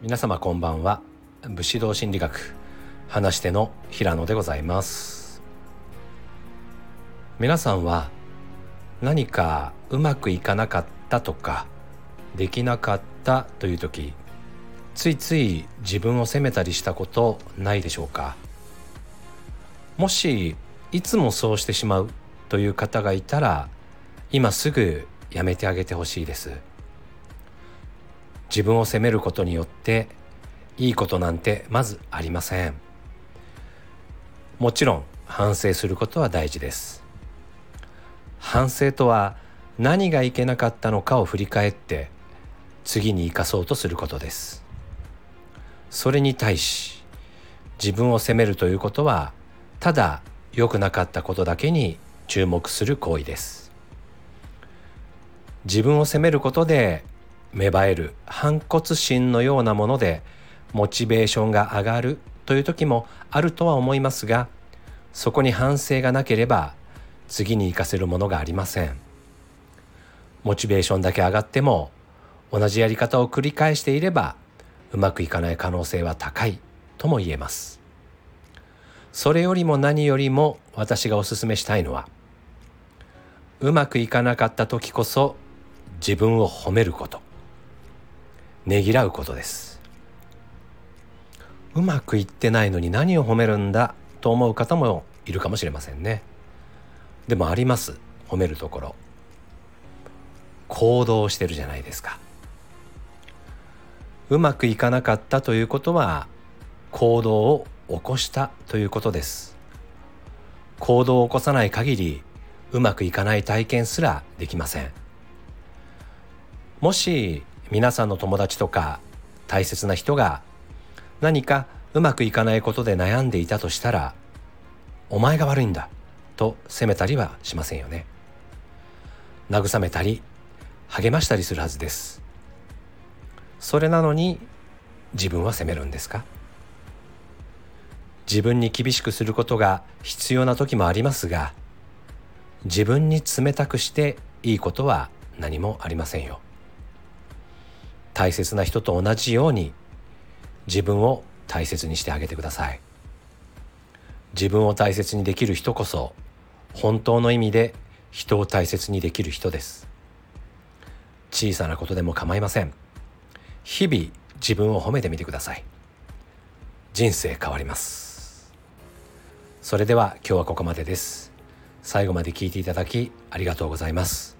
皆様こんばんは。武士道心理学話し手の平野でございます。皆さんは何かうまくいかなかったとかできなかったという時ついつい自分を責めたりしたことないでしょうか？もしいつもそうしてしまうという方がいたら今すぐやめてあげてほしいです。自分を責めることによっていいことなんてまずありません。もちろん反省することは大事です。反省とは何がいけなかったのかを振り返って次に生かそうとすることです。それに対し自分を責めるということはただ良くなかったことだけに注目する行為です。自分を責めることで芽生える反骨心のようなものでモチベーションが上がるという時もあるとは思いますがそこに反省がなければ次に活かせるものがありません。モチベーションだけ上がっても同じやり方を繰り返していればうまくいかない可能性は高いとも言えます。それよりも何よりも私がお勧めしたいのはうまくいかなかった時こそ自分を褒めること。ねぎらうことです。うまくいってないのに何を褒めるんだと思う方もいるかもしれませんね。でもあります。褒めるところ。行動してるじゃないですか。うまくいかなかったということは行動を起こしたということです。行動を起こさない限りうまくいかない体験すらできません。もし皆さんの友達とか大切な人が何かうまくいかないことで悩んでいたとしたらお前が悪いんだと責めたりはしませんよね。慰めたり励ましたりするはずです。それなのに自分は責めるんですか？自分に厳しくすることが必要な時もありますが自分に冷たくしていいことは何もありませんよ。大切な人と同じように自分を大切にしてあげてください。自分を大切にできる人こそ本当の意味で人を大切にできる人です。小さなことでも構いません。日々自分を褒めてみてください。人生変わります。それでは今日はここまでです。最後まで聞いていただきありがとうございます。